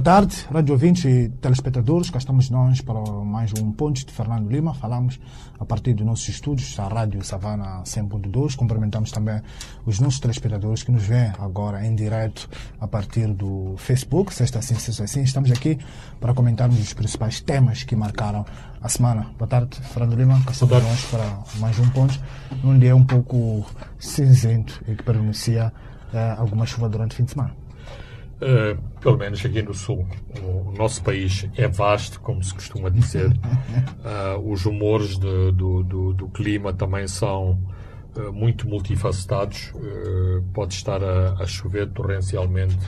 Boa tarde, rádio ouvintes e telespectadores. Cá estamos nós para mais um Ponte de Fernando Lima. Falamos a partir dos nossos estúdios, da Rádio Savana 100.2. Cumprimentamos também os nossos telespectadores que nos vêem agora em direto a partir do Facebook, sexta assim, sexta assim. Estamos aqui para comentarmos os principais temas que marcaram a semana. Boa tarde, Fernando Lima. Cá estamos nós para mais um Ponte, num dia um pouco cinzento e que pronuncia eh, alguma chuva durante o fim de semana. Uh, pelo menos aqui no Sul. O, nosso país é vasto, como se costuma dizer. Uh, os humores de, do, do, do, clima também são uh, muito multifacetados. pode estar a, a, chover torrencialmente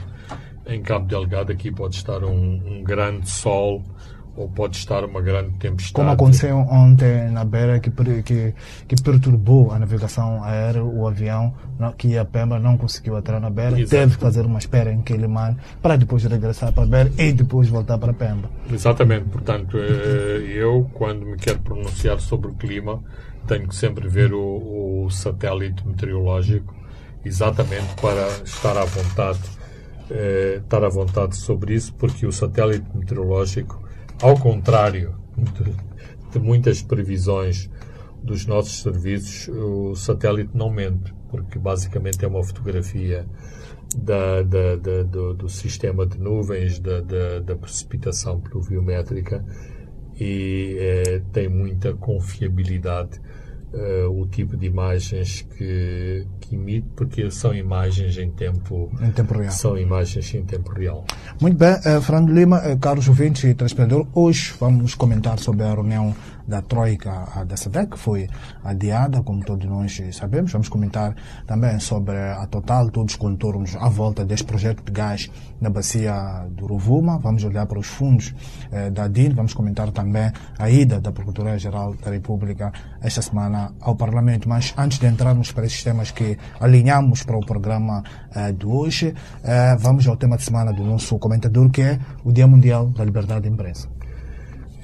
em Cabo Delgado, aqui pode estar um, um grande sol ou pode estar uma grande tempestade. Como aconteceu ontem na Beira, que, que, que perturbou a navegação aérea, o avião que a Pemba não conseguiu entrar na Beira, Exato. teve que fazer uma espera em Quilimane para depois regressar para a Beira e depois voltar para Pemba. Exatamente, portanto, eh, eu, quando me quero pronunciar sobre o clima, tenho que sempre ver o, o satélite meteorológico, exatamente para estar à vontade. Eh, estar à vontade sobre isso, porque o satélite meteorológico ao contrário de, de muitas previsões dos nossos serviços, o satélite não mente, porque basicamente é uma fotografia da, da, da, do, do, sistema de nuvens, da, precipitação pluviométrica e é, tem muita confiabilidade uh, o tipo de imagens que, que emite, porque são imagens em tempo, em tempo real. São imagens em tempo real. Muito bem, uh, Fernando Lima, uh, Carlos ouvintes e telespectador, hoje vamos comentar sobre a reunião da Troika da SADEC, que foi adiada, como todos nós sabemos. Vamos comentar também sobre a Total, todos os contornos à volta deste projeto de gás na bacia do Rovuma. Vamos olhar para os fundos eh, da DIN. Vamos comentar também a ida da Procuradoria-Geral da República esta semana ao Parlamento. Mas antes de entrarmos para esses temas que alinhamos para o programa eh, de hoje, eh, vamos ao tema de semana do nosso comentador, que é o Dia Mundial da Liberdade de Imprensa.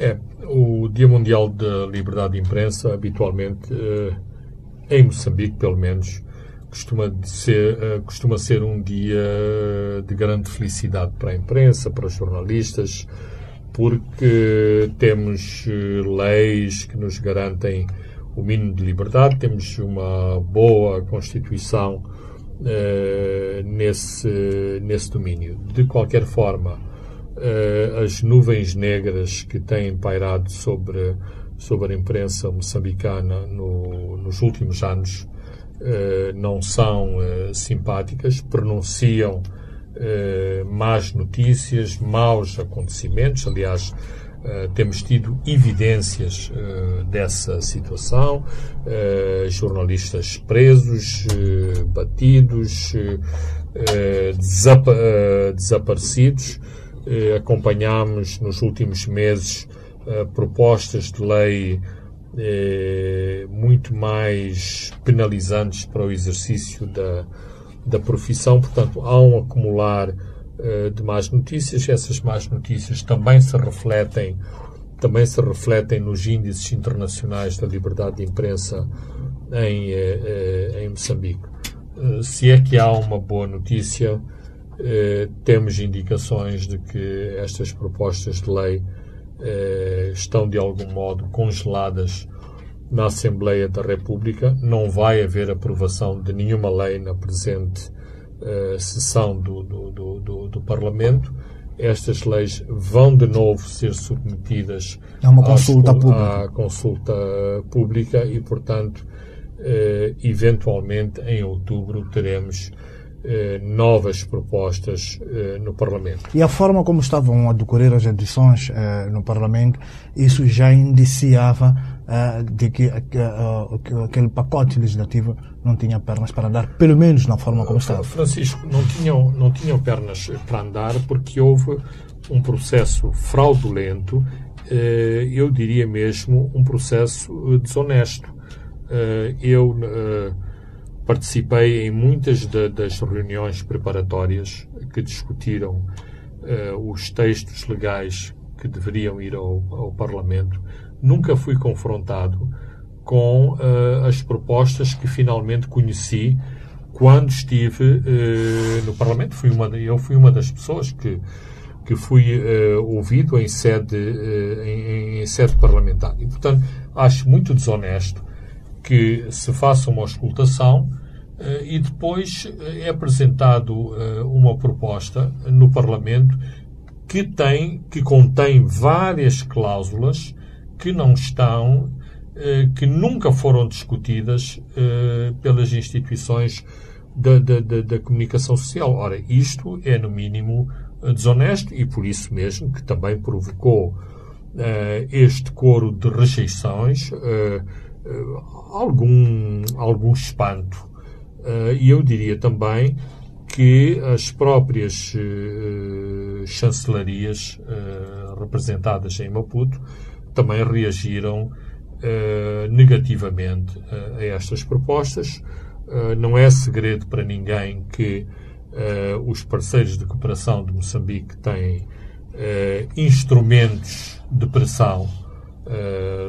É, o Dia Mundial da Liberdade de Imprensa, habitualmente, eh, em Moçambique, pelo menos, costuma ser, eh, costuma ser um dia de grande felicidade para a imprensa, para os jornalistas, porque temos eh, leis que nos garantem o mínimo de liberdade, temos uma boa Constituição nesse, nesse domínio. De qualquer forma, as nuvens negras que têm pairado sobre, sobre a imprensa moçambicana no, nos últimos anos uh, não são uh, simpáticas, pronunciam más notícias, maus acontecimentos. Aliás, temos tido evidências dessa situação, jornalistas presos, batidos, desapa desaparecidos. Eh, acompanhamos nos últimos meses eh, propostas de lei eh, muito mais penalizantes para o exercício da, da profissão. Portanto, há um acumular de más notícias. Essas más notícias também se refletem também se refletem nos índices internacionais da liberdade de imprensa em, em Moçambique. Se é que há uma boa notícia, eh, temos indicações de que estas propostas de lei eh, estão de algum modo congeladas na Assembleia da República. Não vai haver aprovação de nenhuma lei na presente eh, sessão do, do, do, do, Parlamento. Estas leis vão de novo ser submetidas a uma consulta, pública. À consulta pública e, portanto, eventualmente em outubro teremos eh, novas propostas eh, no Parlamento. E a forma como estavam a decorrer as edições eh, no Parlamento, isso já indiciava eh, de que, eh, que aquele pacote legislativo não tinha pernas para andar, pelo menos na forma como estava. Francisco, não tinham, não tinham pernas para andar porque houve um processo fraudulento, eh, eu diria mesmo um processo desonesto. Eu Participei em muitas de, das reuniões preparatórias que discutiram uh, os textos legais que deveriam ir ao, ao Parlamento. Nunca fui confrontado com uh, as propostas que finalmente conheci quando estive uh, no Parlamento. Fui uma, eu fui uma das pessoas que, que fui ouvido em sede, em, em, sede parlamentar. E, portanto, acho muito desonesto que se faça uma auscultação e depois é apresentado uma proposta no Parlamento que tem, que contém várias cláusulas que não estão, eh, que nunca foram discutidas eh, pelas instituições da, da, da, da, comunicação social. Ora, isto é, no mínimo, desonesto e por isso mesmo que também provocou eh, este coro de rejeições algum, algum espanto. E eu diria também que as próprias uh, chancelarias uh, representadas em Maputo também reagiram negativamente a estas propostas. não é segredo para ninguém que os parceiros de cooperação de Moçambique têm instrumentos de pressão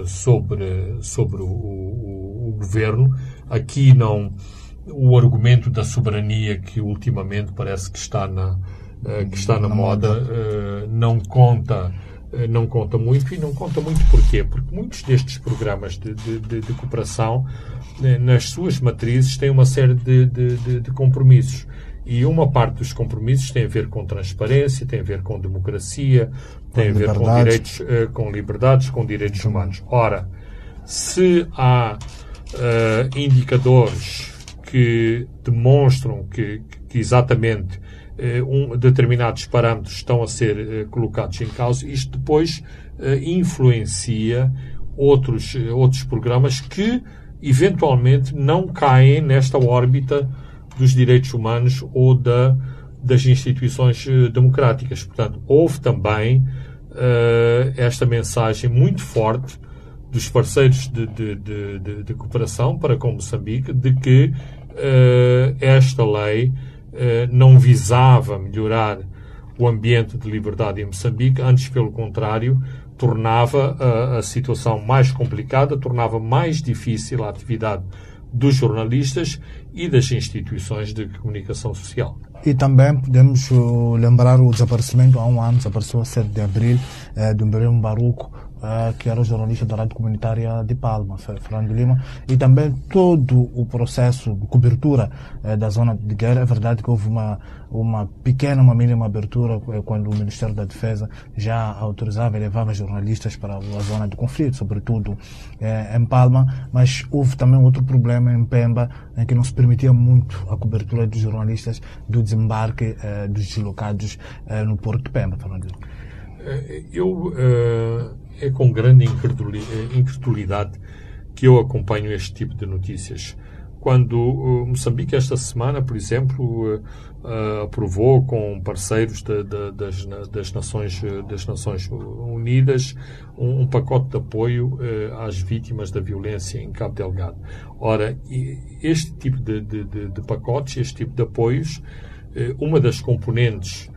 sobre, sobre o, o, o governo. Aqui não o argumento da soberania que ultimamente parece que está na, uh, que está na, na moda, moda. Uh, não conta uh, não conta muito e não conta muito porquê? Porque muitos destes programas de, de, de, de cooperação nas suas matrizes têm uma série de, de compromissos e uma parte dos compromissos tem a ver com transparência, tem a ver com democracia, tem a ver com direitos, com liberdades, com direitos humanos. Ora, se há uh, indicadores que demonstram que, que exatamente eh, um, determinados parâmetros estão a ser eh, colocados em causa, isto depois eh, influencia outros, outros programas que eventualmente não caem nesta órbita dos direitos humanos ou da, das instituições democráticas. Portanto, houve também esta mensagem muito forte dos parceiros de, de, de, de, cooperação para com Moçambique de que esta lei uh, não visava melhorar o ambiente de liberdade em Moçambique, antes, pelo contrário, tornava a, a situação mais complicada, tornava mais difícil a atividade dos jornalistas e das instituições de comunicação social. E também podemos uh, lembrar o desaparecimento, há um ano, desapareceu a 7 de abril, eh, de Umberem Baruco, uh, que era o jornalista da Rádio Comunitária de Palma, Fernando Lima, e também todo o processo de cobertura uh, da zona de guerra. É verdade que houve uma, uma pequena, uma mínima abertura uh, quando o Ministério da Defesa já autorizava e levava jornalistas para a zona de conflito, sobretudo em Palma, mas houve também outro problema em Pemba, em que não se permitia muito a cobertura dos jornalistas do desembarque dos deslocados no Porto de Pemba, Fernando Lima. Eu é com grande eh, incredulidade que eu acompanho este tipo de notícias. Quando Moçambique, esta semana, por exemplo, aprovou com parceiros de, de, das, das, Nações, das Nações Unidas um, um pacote de apoio às vítimas da violência em Cabo Delgado. Ora, este tipo de, de pacotes, este tipo de apoios, uma das componentes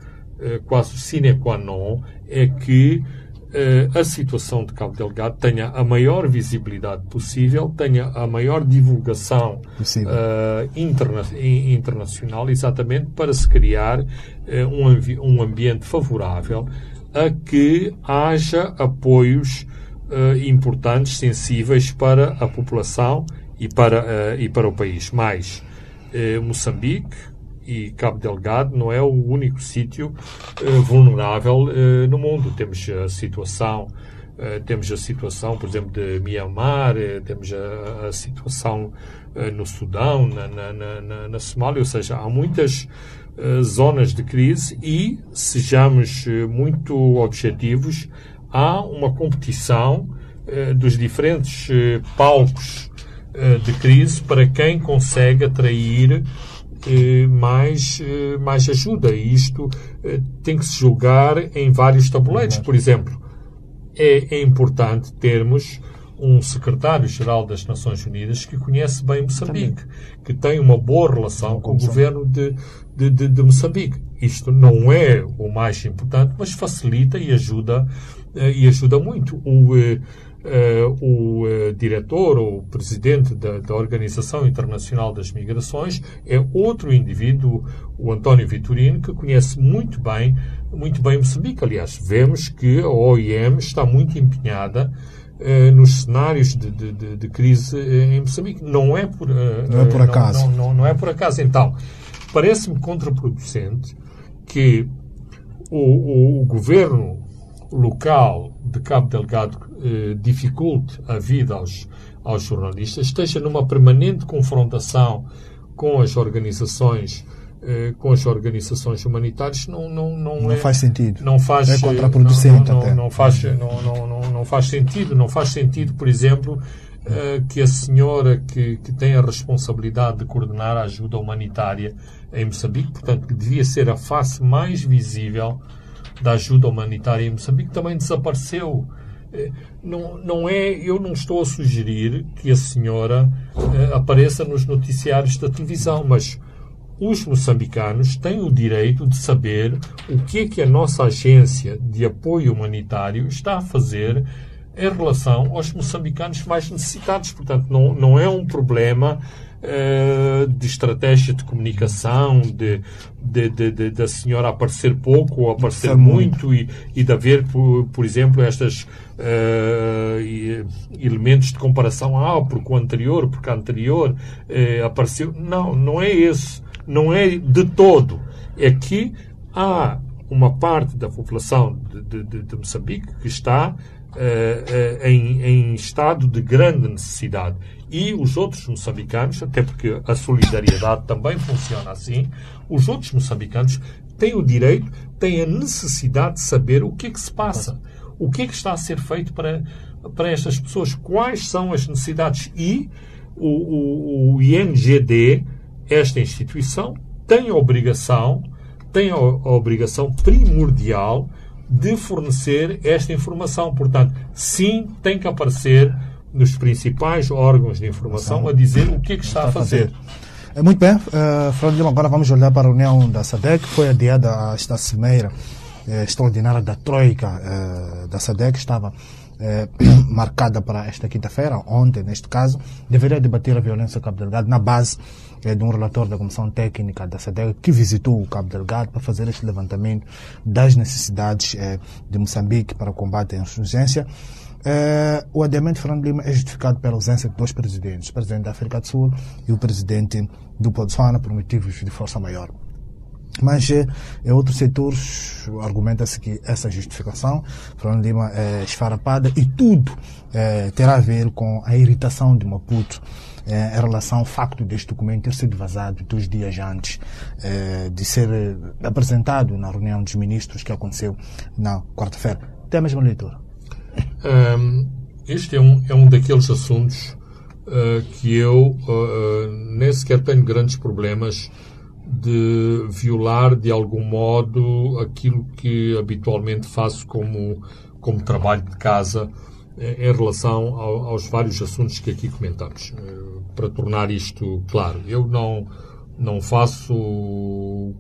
quase sine qua non é que eh, a situação de Cabo Delgado tenha a maior visibilidade possível, tenha a maior divulgação uh, interna internacional, exatamente para se criar uh, um, um, ambiente favorável a que haja apoios uh, importantes, sensíveis para a população e para, e para o país. Mais, Moçambique, e Cabo Delgado não é o único sítio uh, vulnerável uh, no mundo. Temos a situação, uh, temos a situação, por exemplo, de Myanmar, temos a, a situação no Sudão, na, na, na, na, Somália, ou seja, há muitas zonas de crise e, sejamos muito objetivos, há uma competição dos diferentes palcos de crise para quem consegue atrair eh, mais, eh, mais ajuda. E isto eh, tem que se julgar em vários tabuleiros. Por exemplo, é, é importante termos um secretário-geral das Nações Unidas que conhece bem Moçambique, que tem uma boa relação com o governo de, de, de, de, Moçambique. Isto não é o mais importante, mas facilita e ajuda, e ajuda muito. O, o diretor ou presidente da, da, Organização Internacional das Migrações é outro indivíduo, o António Vitorino, que conhece muito bem, muito bem Moçambique. Aliás, vemos que a OIM está muito empenhada nos cenários de, de, de, crise em Moçambique. Não é por, não é por acaso. Não, não, não é por acaso. Então, parece-me contraproducente que o, o, o, governo local de Cabo Delgado eh, dificulte a vida aos, aos jornalistas, esteja numa permanente confrontação com as organizações eh, com as organizações humanitárias não não não, não é, faz sentido não faz é contraproducente não, não, até. não faz não, não, não, não faz sentido não faz sentido por exemplo que a senhora que, que tem a responsabilidade de coordenar a ajuda humanitária em Moçambique, portanto, que devia ser a face mais visível da ajuda humanitária em Moçambique, também desapareceu. Eh, não, não é, eu não estou a sugerir que a senhora uh, apareça nos noticiários da televisão, mas os moçambicanos têm o direito de saber o que é que a nossa agência de apoio humanitário está a fazer em relação aos moçambicanos mais necessitados. Portanto, não, não é um problema uh, de estratégia de comunicação, de, de, de, de, da senhora aparecer pouco ou aparecer muito, muito, e, e de haver, por, por exemplo, estas uh, elementos de comparação. Ah, porque o anterior, porque a anterior uh, apareceu. Não, não é esse. Não é de todo. É que há uma parte da população de, de, de Moçambique que está Uh, uh, em, em, estado de grande necessidade. E os outros moçambicanos, até porque a solidariedade também funciona assim, os outros moçambicanos têm o direito, têm a necessidade de saber o que é que se passa, o que é que está a ser feito para, para estas pessoas, quais são as necessidades. E o, o, o INGD, esta instituição, tem a obrigação, tem a, a obrigação primordial de fornecer esta informação. Portanto, sim, tem que aparecer nos principais órgãos de informação a dizer o que é que está a fazer. É, muito bem, uh, Fernando agora vamos olhar para a reunião da SADEC, foi adiada esta cimeira uh, extraordinária da Troika uh, da SADEC, estava marcada para esta quinta-feira, ontem neste caso, deveria debater a violência Cabo Delgado na base é, de um relator da Comissão Técnica da SADEC que visitou o Cabo Delgado para fazer este levantamento das necessidades é, de Moçambique para o combate à insurgência. É, o adiamento de Fernando Lima é justificado pela ausência de dois presidentes, o presidente da África do Sul e o presidente do Botswana, por motivos de força maior. Mas é, em outros setores argumenta-se que essa justificação, Fernando Lima, é esfarapada e tudo é, terá a ver com a irritação de Maputo é, em relação ao facto deste documento ter sido vazado dois dias antes é, de ser apresentado na reunião dos ministros que aconteceu na quarta-feira. Tem a mesma leitura? Um, este é um, é um daqueles assuntos uh, que eu uh, nem sequer tenho grandes problemas de violar de algum modo aquilo que habitualmente faço como, como trabalho de casa em relação ao, aos vários assuntos que aqui comentamos. Para tornar isto claro, eu não, não faço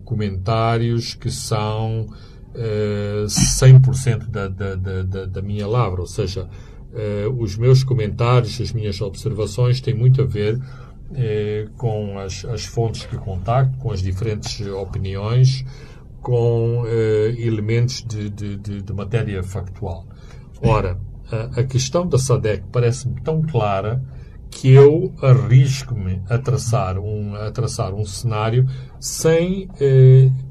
comentários que são uh, 100% da, da, da, da minha lavra, ou seja, uh, os meus comentários, as minhas observações têm muito a ver uh, com as, as fontes que contacto, com as diferentes opiniões, com elementos de, de, de, de, matéria factual. Ora, a, a questão da SADEC parece-me tão clara que eu arrisco-me a traçar um, a traçar um cenário sem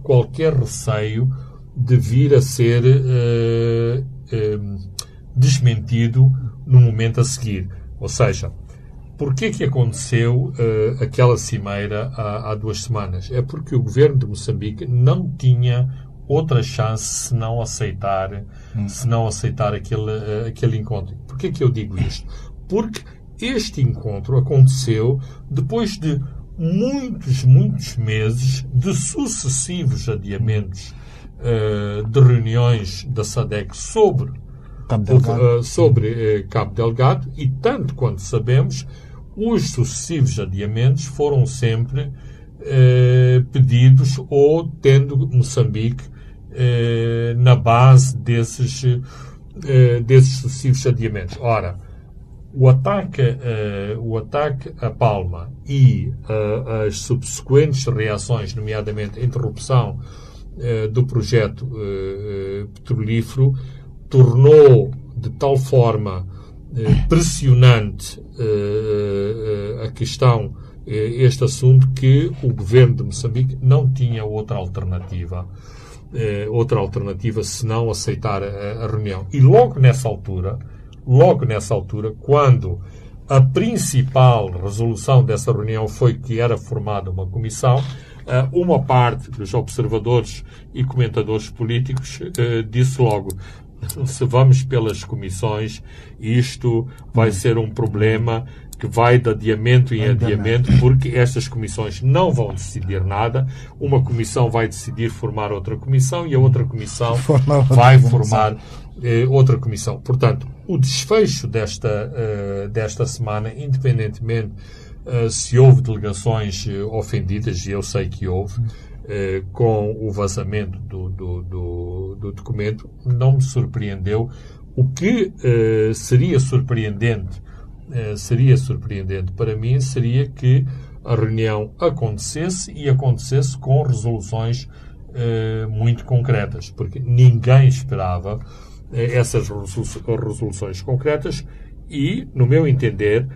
qualquer receio de vir a ser uh, uh, desmentido no momento a seguir. Ou seja, porquê que aconteceu uh, aquela cimeira há, há, duas semanas? É porque o governo de Moçambique não tinha outra chance se não aceitar, hum. se não aceitar aquele, aquele encontro. Porquê que eu digo isto? Porque este encontro aconteceu depois de muitos, muitos meses de sucessivos adiamentos uh, de reuniões da SADEC sobre Cabo Delgado, uh, sobre, uh, Cabo Delgado e, tanto quanto sabemos, os sucessivos adiamentos foram sempre pedidos ou tendo Moçambique na base desses, desses sucessivos adiamentos. Ora, o ataque, uh, o ataque a Palma e uh, as subsequentes reações, nomeadamente a interrupção uh, do projeto petrolífero, tornou de tal forma pressionante a questão, este assunto, que o governo de Moçambique não tinha outra alternativa. outra alternativa senão aceitar a, reunião. E logo nessa altura, logo nessa altura, quando a principal resolução dessa reunião foi que era formada uma comissão, eh, uma parte dos observadores e comentadores políticos eh, disse logo: se vamos pelas comissões, isto vai ser um problema que vai de adiamento em adiamento, porque estas comissões não vão decidir nada. Uma comissão vai decidir formar outra comissão e a outra comissão vai formar eh, outra comissão. Portanto, o desfecho desta, uh, desta semana, independentemente se houve delegações uh, ofendidas, e eu sei que houve, com o vazamento do, do, do, do, documento, não me surpreendeu. O que seria surpreendente, seria surpreendente para mim, seria que a reunião acontecesse e acontecesse com resoluções muito concretas, porque ninguém esperava essas resoluções concretas e, no meu entender,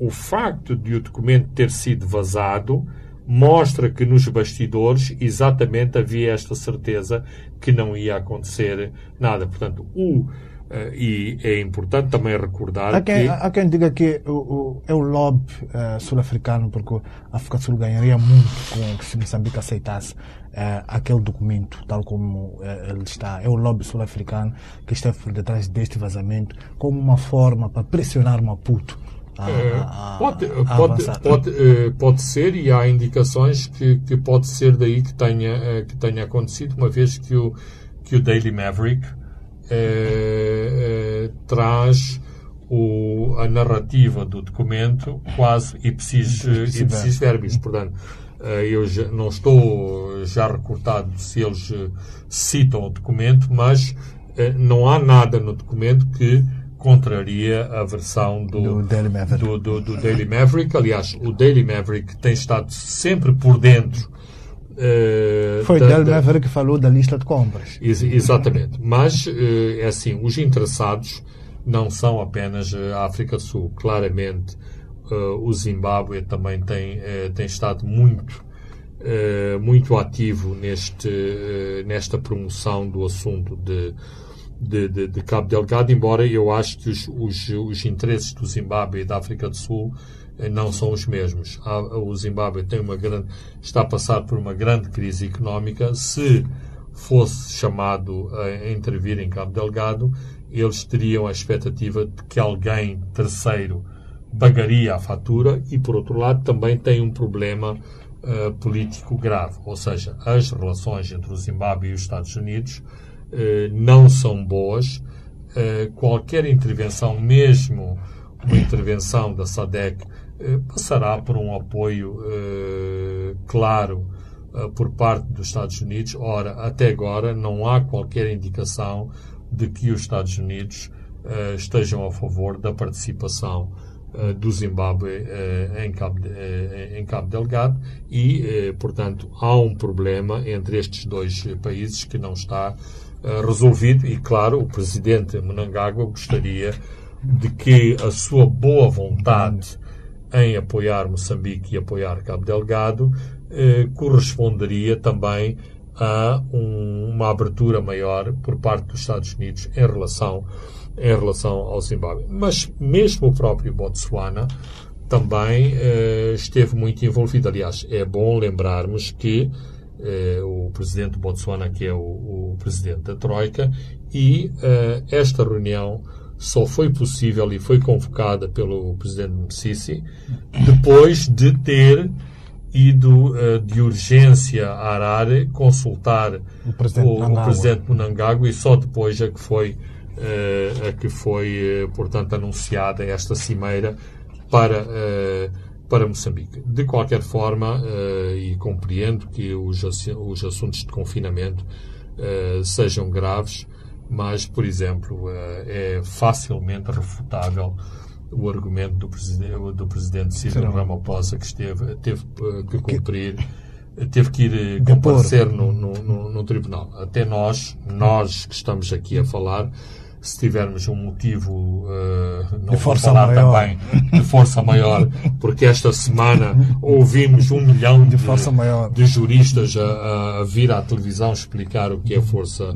o facto de o documento ter sido vazado mostra que nos bastidores exatamente havia esta certeza que não ia acontecer nada. Portanto, o Uh, e é importante também recordar há quem, que... Há quem diga que o, o, é o lobby uh, sul-africano, porque a África Sul ganharia muito com se Moçambique aceitasse uh, aquele documento, tal como ele está. É o lobby sul-africano que está por detrás deste vazamento, como uma forma para pressionar Maputo. A, a, a, pode, pode, pode, pode ser e há indicações que, que pode ser daí que tenha, que tenha acontecido, uma vez que o, que o Daily Maverick eh, eh, traz o, a narrativa do documento quase ipsis, ipsis verbis. Portanto, eh, eu já, não estou já recortado se eles citam o documento, mas não há nada no documento que contraria a versão do, do, Daily do, do, do, Daily Maverick. Aliás, o Daily Maverick tem estado sempre por dentro Uh, Foi da, Del Maverick que falou da lista de compras. Ex exatamente. Mas, uh, é assim, os interessados não são apenas a África do Sul. Claramente, uh, o Zimbábue também tem, tem estado muito, muito ativo neste, nesta promoção do assunto de, de, de, de, Cabo Delgado, embora eu acho que os, os, os interesses do Zimbábue e da África do Sul não são os mesmos. O Zimbábue tem uma grande, está a passar por uma grande crise económica. Se fosse chamado a intervir em Cabo Delgado, eles teriam a expectativa de que alguém terceiro pagaria a fatura e, por outro lado, também tem um problema uh, político grave. Ou seja, as relações entre o Zimbábue e os Estados Unidos não são boas. Uh, qualquer intervenção, mesmo uma intervenção da SADEC, eh, passará por um apoio eh, claro eh, por parte dos Estados Unidos. Ora, até agora não há qualquer indicação de que os Estados Unidos estejam a favor da participação do Zimbábue em Cabo, em Cabo Delgado e, portanto, há um problema entre estes dois países que não está resolvido e, claro, o presidente Mnangagwa gostaria de que a sua boa vontade em apoiar Moçambique e apoiar Cabo Delgado, eh, corresponderia também a um, uma abertura maior por parte dos Estados Unidos em relação, em relação ao Zimbábue. Mas mesmo o próprio Botsuana também eh, esteve muito envolvido. Aliás, é bom lembrarmos que eh, o presidente do Botsuana, que é o, o presidente da Troika, e eh, esta reunião só foi possível e foi convocada pelo presidente Msisi depois de ter ido uh, de urgência a Harare consultar o presidente, o, o presidente Munangagwa e só depois é que foi, uh, é que foi uh, portanto, anunciada esta cimeira para, para Moçambique. De qualquer forma, e compreendo que os, os assuntos de confinamento sejam graves, mas, por exemplo, é facilmente refutável o argumento do presidente, do presidente Ciro Ramaphosa que esteve, teve que cumprir teve que ir comparecer no, no, no, no, tribunal. Até nós, nós que estamos aqui a falar, se tivermos um motivo, uh, não de vou falar maior. também de força maior, porque esta semana ouvimos um milhão de, de, de juristas a, a, vir à televisão explicar o que é força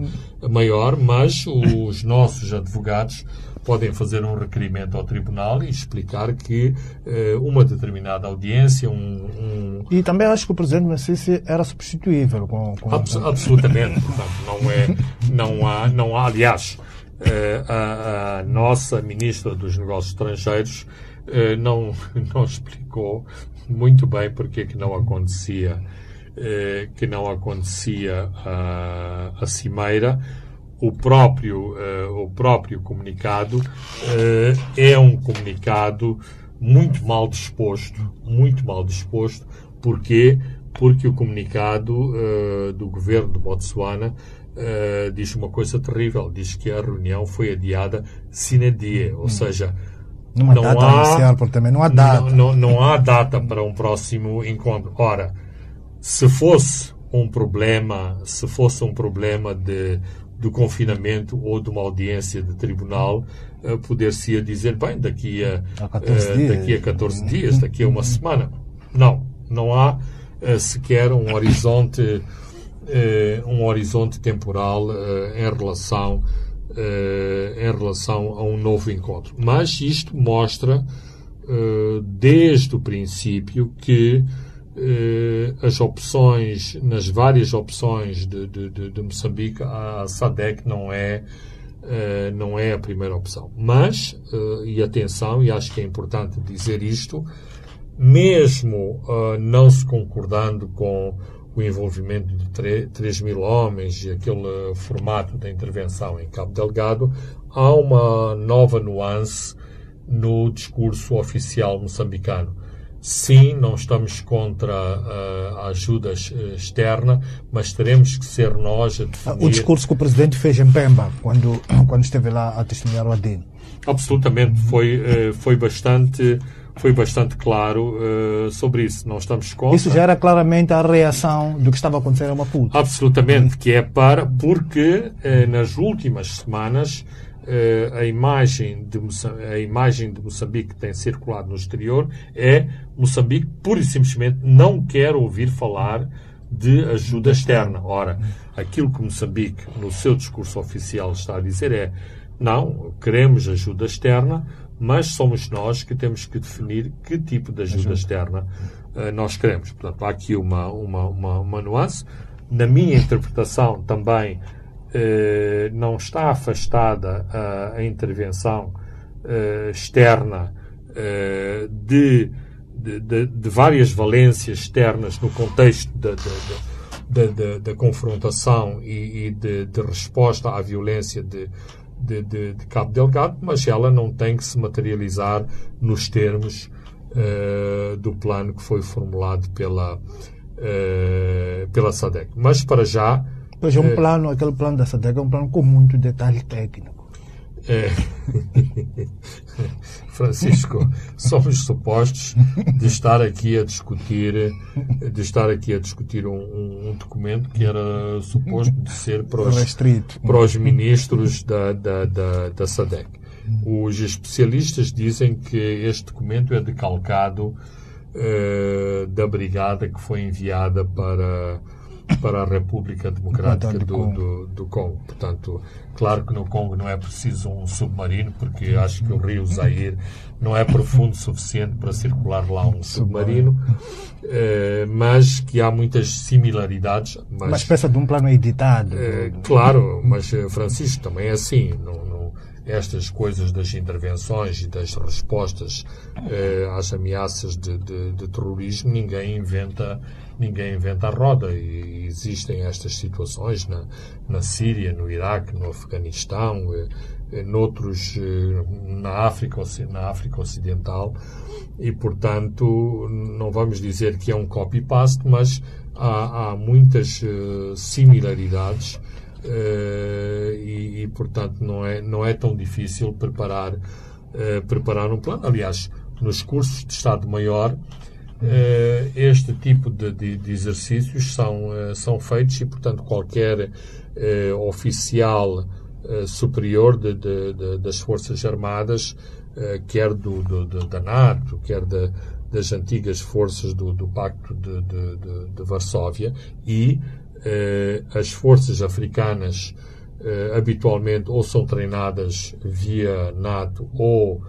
maior, mas os nossos advogados podem fazer um requerimento ao tribunal e explicar que uh, uma determinada audiência, um, um, E também acho que o presidente Massisi era substituível com... com... Abs absolutamente. Portanto, não, é, não, há, não há, aliás, a, a, nossa ministra dos Negócios Estrangeiros uh, não, não explicou muito bem porque é que não acontecia que não acontecia a, a cimeira o próprio, o próprio comunicado é um comunicado muito mal disposto, muito mal disposto. Porquê? Porque o comunicado do governo de Botsuana diz uma coisa terrível, diz que a reunião foi adiada sine die, ou hum. seja, Numa não há, inicial, também não há data. Não, não, não há data para um próximo encontro. Ora, se fosse um problema, se fosse um problema de do confinamento ou de uma audiência de tribunal, uh, poder-se dizer, bem, daqui a, a 14 uh, daqui a 14 dias, daqui a uma semana. Não, não há uh, sequer um horizonte, um horizonte temporal em relação em relação a um novo encontro. Mas isto mostra desde o princípio que eh, as opções, nas várias opções de, de, de, Moçambique, a SADEC não é, eh, não é a primeira opção. Mas, eh, e atenção, e acho que é importante dizer isto, mesmo não se concordando com o envolvimento de 3 mil homens e aquele formato da intervenção em Cabo Delgado, há uma nova nuance no discurso oficial moçambicano Sim, não estamos contra a ajuda externa, mas teremos que ser nós a definir... O discurso que o Presidente fez em Pemba, quando, quando esteve lá a testemunhar o ADN. Absolutamente, foi, eh, foi bastante foi bastante claro uh, sobre isso. Não estamos contra. Isso já era claramente a reação do que estava acontecendo a Maputo. Absolutamente, que é para porque uh, nas últimas semanas uh, a, imagem de a imagem de Moçambique que tem circulado no exterior é Moçambique pura e simplesmente não quer ouvir falar de ajuda externa. Ora, aquilo que Moçambique, no seu discurso oficial, está a dizer é não, queremos ajuda externa, mas somos nós que temos que definir que tipo de ajuda, externa uh, nós queremos. Portanto, há aqui uma, uma, uma, uma nuance. Na minha interpretação, também eh, não está afastada a, a intervenção eh, externa de, de, de, de, várias valências externas no contexto da, da, da, da confrontação e, e de, resposta à violência de, de, Cabo Delgado, mas ela não tem que se materializar nos termos uh, do plano que foi formulado pela, uh, pela SADEC. Mas, para já, Pois é um é. plano, aquele plano da SADEC é um plano com muito detalhe técnico. É. Francisco, somos supostos de estar aqui a discutir, de estar aqui a discutir um, um, um documento que era suposto de ser para os, para os ministros da, da, da, da SADEC. Os especialistas dizem que este documento é decalcado uh, da brigada que foi enviada para para a República Democrática do, do, do, Congo. Portanto, claro que no Congo não é preciso um submarino, porque acho que o rio Zaire não é profundo o suficiente para circular lá um submarino, eh, mas que há muitas similaridades. Mas, Uma espécie de um plano editado. Eh, claro, mas eh, Francisco também é assim. Não, não, estas coisas das intervenções e das respostas às ameaças de, de, de terrorismo, ninguém inventa ninguém inventa a roda. E existem estas situações na, na Síria, no Iraque, no Afeganistão, eh, noutros, eh, na África, na África Ocidental. E, portanto, não vamos dizer que é um copy-paste, mas há, há muitas uh, similaridades e, e, portanto, não é, não é tão difícil preparar, preparar um plano. Aliás, nos cursos de Estado-Maior, este tipo de, de, de, exercícios são, são feitos e, portanto, qualquer oficial superior de, das Forças Armadas, quer do, do, da NATO, quer da, das antigas forças do, do Pacto de, de, de, Varsóvia e eh, as forças africanas eh, habitualmente ou são treinadas via NATO ou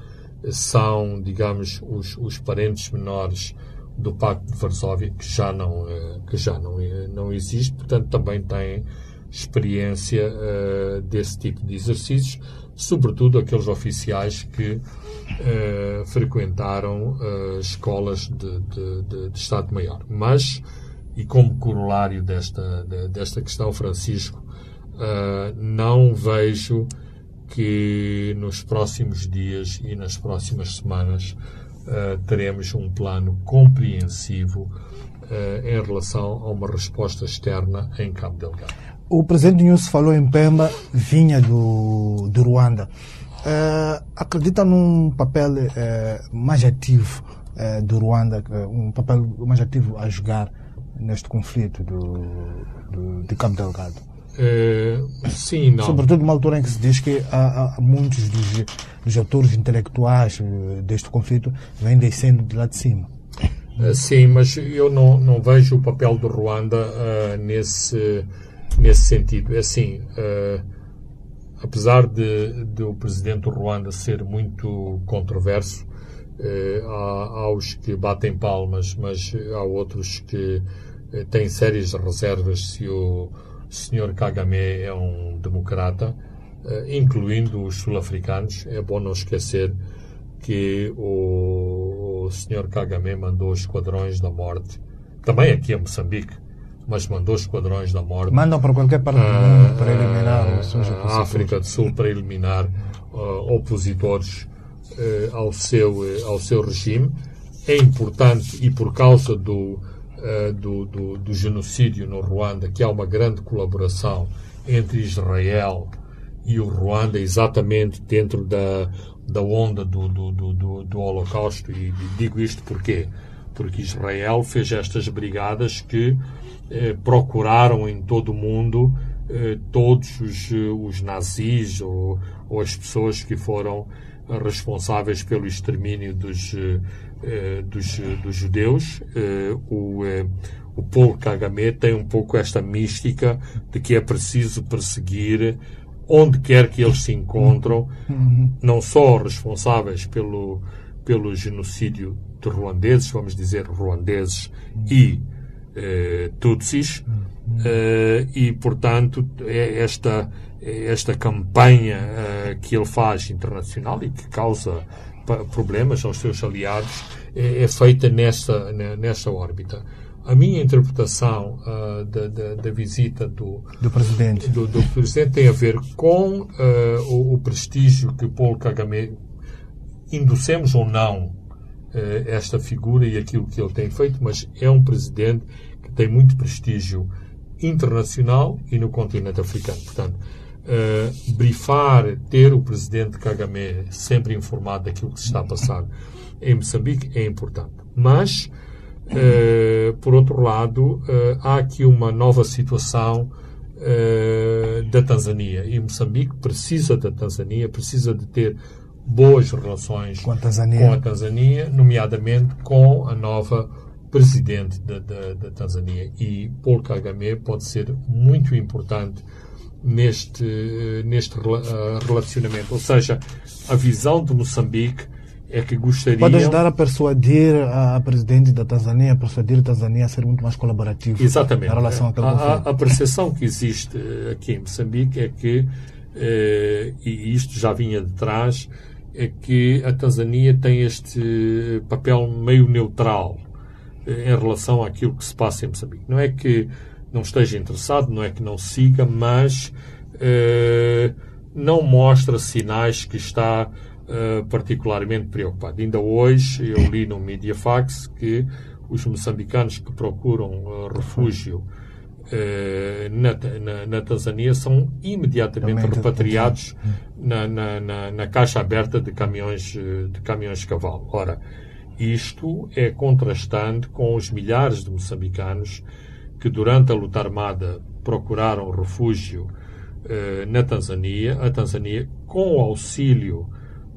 são, digamos, os, os parentes menores do Pacto de Varsóvia, que já não, eh, que já não, eh, não existe, portanto também têm experiência desse tipo de exercícios, sobretudo aqueles oficiais que frequentaram escolas de, de, de, de Estado-Maior. Mas, e como corolário desta, de, desta questão, Francisco, não vejo que nos próximos dias e nas próximas semanas teremos um plano compreensivo em relação a uma resposta externa em Cabo Delgado. O presidente Nilson falou em Pemba, vinha do, do Ruanda. Uh, acredita num papel uh, mais ativo uh, do Ruanda, um papel mais ativo a jogar neste conflito do, do, de Cabo Delgado? sim, não. Sobretudo numa altura em que se diz que há, há muitos dos, dos, autores intelectuais deste conflito vêm descendo de lá de cima. sim, mas eu não, não vejo o papel do Ruanda nesse nesse sentido. É assim, uh, apesar de, de, o presidente do Ruanda ser muito controverso, uh, há, há os que batem palmas, mas há outros que uh, têm sérias reservas se o senhor Kagame é um democrata, incluindo os sul-africanos. É bom não esquecer que o, senhor Kagame mandou os esquadrões da morte, também aqui a Moçambique, mas mandou esquadrões da morte. Mandam para qualquer parte do mundo para eliminar A África do Sul para eliminar uh, opositores uh, ao, seu, ao seu regime. É importante e por causa do, do, do, do, genocídio no Ruanda que há uma grande colaboração entre Israel e o Ruanda, exatamente dentro da, da onda do, do, do, do Holocausto. E digo isto porquê? Porque Israel fez estas brigadas que eh, procuraram em todo o mundo eh, todos os, eh, os nazis ou, ou, as pessoas que foram responsáveis pelo extermínio dos, dos, dos judeus. O, o Paul Kagame tem um pouco esta mística de que é preciso perseguir onde quer que eles se encontram, não só responsáveis pelo, pelo genocídio de ruandeses, vamos dizer ruandeses e eh, Tutsis, eh, e, portanto, é esta, esta campanha eh, que ele faz internacional e que causa problemas aos seus aliados é, é feita nessa, nessa órbita. A minha interpretação uh, da, da, da, visita do, do presidente. Do, do, presidente tem a ver com uh, o, o, prestígio que Paulo Kagame, inducemos ou não uh, esta figura e aquilo que ele tem feito, mas é um presidente tem muito prestígio internacional e no continente africano. Portanto, uh, brifar, ter o presidente Kagame sempre informado daquilo que se está a passar em Moçambique é importante. Mas, uh, por outro lado, uh, há aqui uma nova situação da Tanzânia e Moçambique precisa da Tanzânia, precisa de ter boas relações com a Tanzânia, com a Tanzânia nomeadamente com a nova presidente da, da, da Tanzânia. E Paul Kagame pode ser muito importante neste, neste uh, relacionamento. Ou seja, a visão de Moçambique é que gostaria. Pode ajudar a persuadir a, presidente da Tanzânia, a persuadir a Tanzânia a ser muito mais colaborativo Exatamente. em relação àquele a, a, percepção que existe aqui em Moçambique é que, eh, e isto já vinha de trás, é que a Tanzânia tem este papel meio neutral em relação àquilo que se passa em Moçambique. Não é que não esteja interessado, não é que não siga, mas eh, não mostra sinais que está eh, particularmente preocupado. Ainda hoje eu li no Mediafax que os moçambicanos que procuram uh, refúgio na, na, na, Tanzânia são imediatamente Também repatriados na, na, na, caixa aberta de caminhões de caminhões de cavalo. Ora, isto é contrastante com os milhares de moçambicanos que durante a luta armada procuraram refúgio eh, na Tanzânia, a Tanzânia, com o auxílio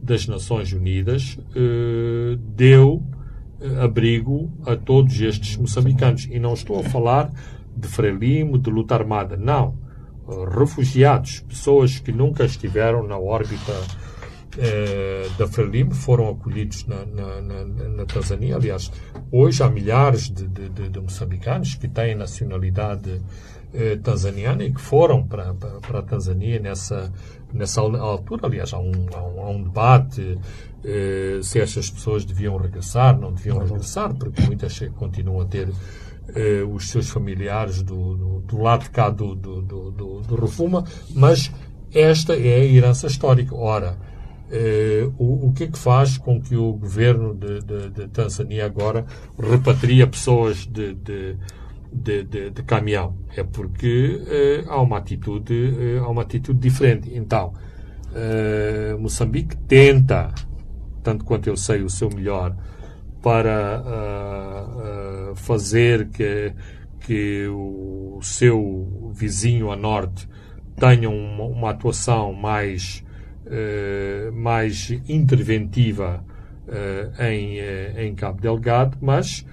das Nações Unidas, eh, deu eh, abrigo a todos estes moçambicanos. E não estou a falar de Frelimo, de luta armada, não. Refugiados, pessoas que nunca estiveram na órbita da Frelimo, foram acolhidos na, na, na, na, Tanzânia. Aliás, hoje há milhares de, de, de, moçambicanos que têm nacionalidade eh, tanzaniana e que foram para, para, para, a Tanzânia nessa, nessa altura. Aliás, há um, há um, há um debate eh, se estas pessoas deviam regressar, não deviam regressar, porque muitas continuam a ter os seus familiares do, do, do, lado de cá do, do, do, do Refuma, mas esta é a herança histórica. Ora, eh, o, o que é que faz com que o governo de, de, de Tanzânia agora repatria pessoas de, de de, de, de caminhão. É porque uh, há, uma atitude, uh, há uma atitude diferente. Então, uh, Moçambique tenta, tanto quanto eu sei, o seu melhor para fazer que, que o seu vizinho a norte tenha uma, uma atuação mais, mais interventiva em, em Cabo Delgado, mas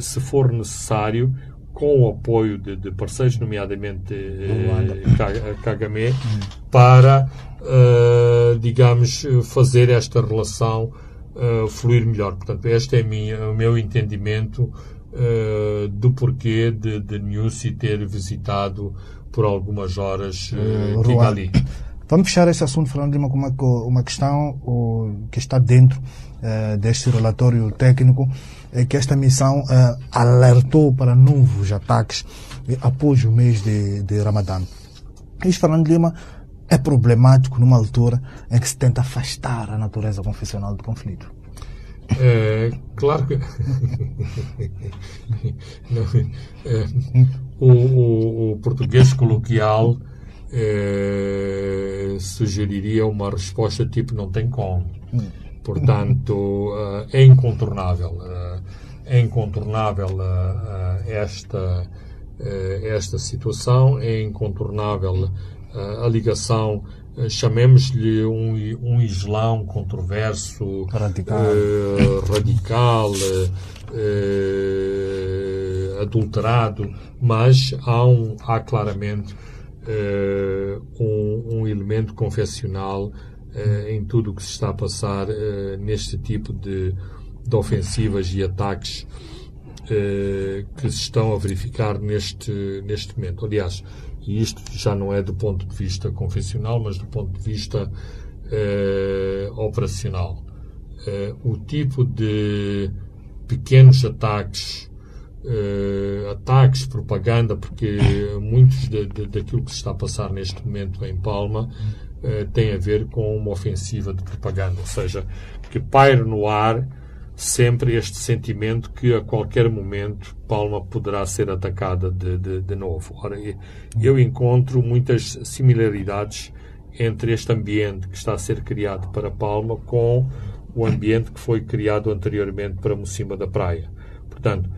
se for necessário, com o apoio de, de parceiros, nomeadamente eh, Kagame, para, digamos, fazer esta relação fluir melhor. Portanto, este é minha, o meu entendimento do porquê de, de Nussi ter visitado por algumas horas uh, Kigali. Vamos fechar esse assunto falando de uma, uma, uma questão que está dentro deste relatório técnico é que esta missão uh, alertou para novos ataques após o mês de, de Ramadã. Isto, Fernando Lima, é problemático numa altura em que se tenta afastar a natureza confessional do conflito. É, claro que Não, é, o, o, o, português coloquial é, sugeriria uma resposta tipo não tem como. Hum. Portanto, uh, é incontornável. Uh, é incontornável esta, esta situação, é incontornável a ligação, chamemos-lhe um, um Islão controverso, radical, radical adulterado, mas há, um, há claramente um, um elemento confessional uh, em tudo o que se está a passar uh, neste tipo de, de, ofensivas e ataques que se estão a verificar neste, neste momento. Aliás, isto já não é do ponto de vista confessional, mas do ponto de vista operacional. o tipo de pequenos ataques Uh, ataques, propaganda, porque muitos de, de, daquilo que se está a passar neste momento em Palma uh, tem a ver com uma ofensiva de propaganda, ou seja, que paira no ar sempre este sentimento que a qualquer momento Palma poderá ser atacada de, de, de novo. Ora, eu encontro muitas similaridades entre este ambiente que está a ser criado para Palma com o ambiente que foi criado anteriormente para Mocima da Praia. Portanto,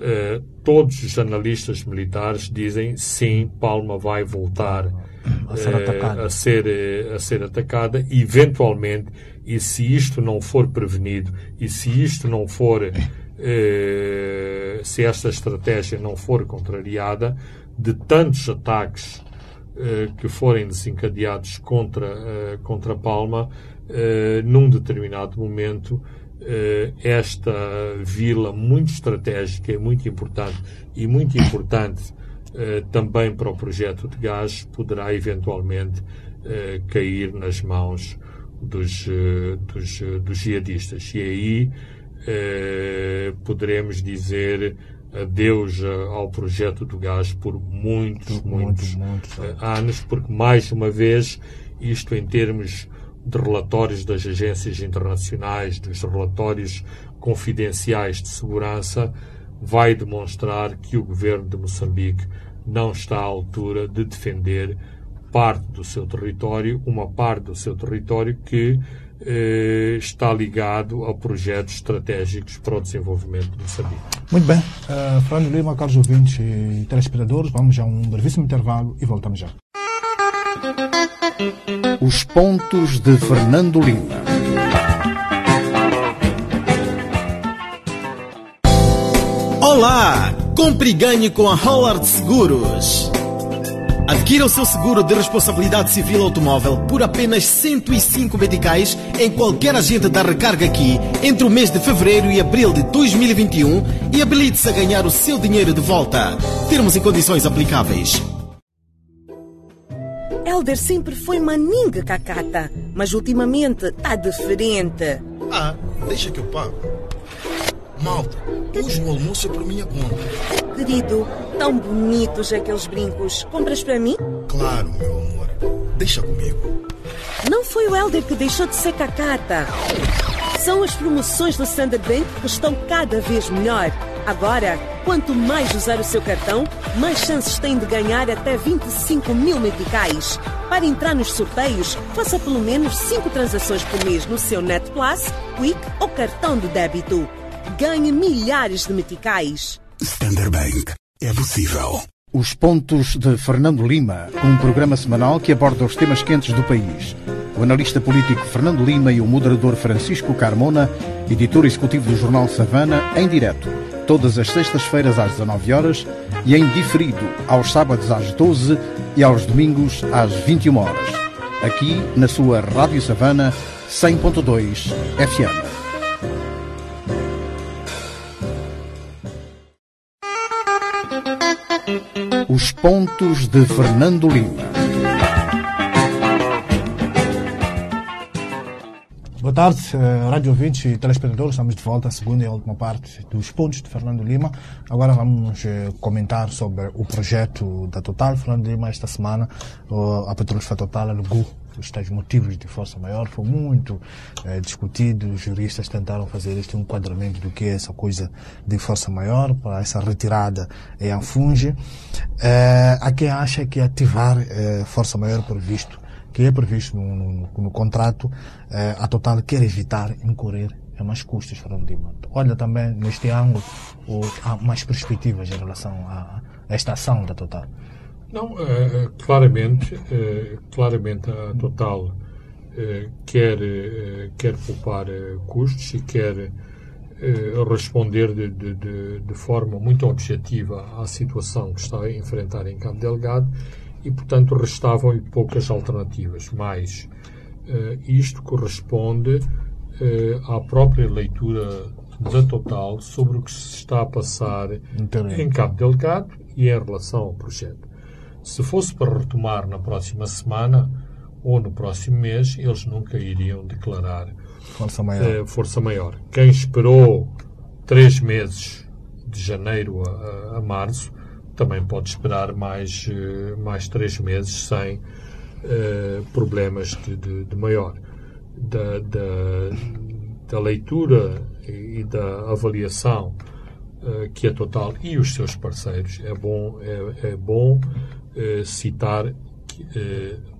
eh, todos os analistas militares dizem sim, Palma vai voltar a ser, atacada. A, ser, eh, a ser atacada, eventualmente, e se isto não for prevenido, e se isto não for, eh, se esta estratégia não for contrariada, de tantos ataques que forem desencadeados contra, contra Palma, num determinado momento, eh, esta vila muito estratégica e muito importante e muito importante eh, também para o projeto de gás poderá eventualmente eh, cair nas mãos dos, dos, dos jihadistas. E aí poderemos dizer adeus ao projeto do gás por muitos, muitos, muitos, muitos anos, porque mais uma vez isto em termos de relatórios das agências internacionais, dos relatórios confidenciais de segurança, vai demonstrar que o governo de Moçambique não está à altura de defender parte do seu território, uma parte do seu território que eh, está ligado a projetos estratégicos para o desenvolvimento de Moçambique. Muito bem. Uh, Fernando Lima, caros ouvintes e telespectadores, vamos a um brevíssimo intervalo e voltamos já. Os pontos de Fernando Lima. Olá! Compre e ganhe com a Howard Seguros. Adquira o seu seguro de responsabilidade civil automóvel por apenas 105 meticais em qualquer agente da recarga aqui entre o mês de fevereiro e abril de 2021 e habilite-se a ganhar o seu dinheiro de volta. Termos e condições aplicáveis. Elder sempre foi maninga cacata, mas ultimamente tá diferente. Ah, deixa que eu pago. Malta, hoje o almoço é por minha conta. Querido, tão bonitos aqueles brincos. Compras para mim? Claro, meu amor. Deixa comigo. Não foi o Elder que deixou de ser cacata. São as promoções do Standard Bank que estão cada vez melhor. Agora, quanto mais usar o seu cartão, mais chances tem de ganhar até 25 mil meticais. Para entrar nos sorteios, faça pelo menos 5 transações por mês no seu Net Plus, Quick ou cartão de débito. Ganhe milhares de meticais. Standard Bank. É possível. Os Pontos de Fernando Lima, um programa semanal que aborda os temas quentes do país. O analista político Fernando Lima e o moderador Francisco Carmona, editor executivo do jornal Savana, em direto, todas as sextas-feiras às 19 horas e em diferido aos sábados às 12 e aos domingos às 21 horas. Aqui na sua Rádio Savana 100.2 FM. Os pontos de Fernando Lima. Boa tarde, eh, rádio ouvintes e telespectadores. Estamos de volta à segunda e última parte dos pontos de Fernando Lima. Agora vamos eh, comentar sobre o projeto da Total. Fernando Lima, esta semana, a Petrolífera Total alegou os tais motivos de força maior. Foi muito eh, discutido. Os juristas tentaram fazer este enquadramento do que é essa coisa de força maior para essa retirada em Afunge. Eh, há quem acha que ativar eh, força maior previsto que é previsto no, no, no contrato, eh, a Total quer evitar incorrer em mais custos, Fernando Lima. Olha também neste ângulo, ou há mais perspectivas em relação a, a esta ação da Total. Não, eh, claramente, eh, claramente a Total eh, quer, eh, quer poupar eh, custos e quer eh, responder de, de- de- de forma muito objetiva à situação que está a enfrentar em Cabo Delgado e, portanto, restavam-lhe poucas alternativas. Mas eh, isto corresponde eh, à própria leitura da Total sobre o que se está a passar Entendo. em Cabo Delgado e em relação ao projeto. Se fosse para retomar na próxima semana ou no próximo mês, eles nunca iriam declarar Força maior. eh, força maior. Quem esperou três meses de janeiro a, a março também pode esperar mais, eh, mais três meses sem eh, problemas de, de- de maior. Da, da, da leitura e da avaliação eh, que a Total e os seus parceiros, é bom, é, é bom eh, citar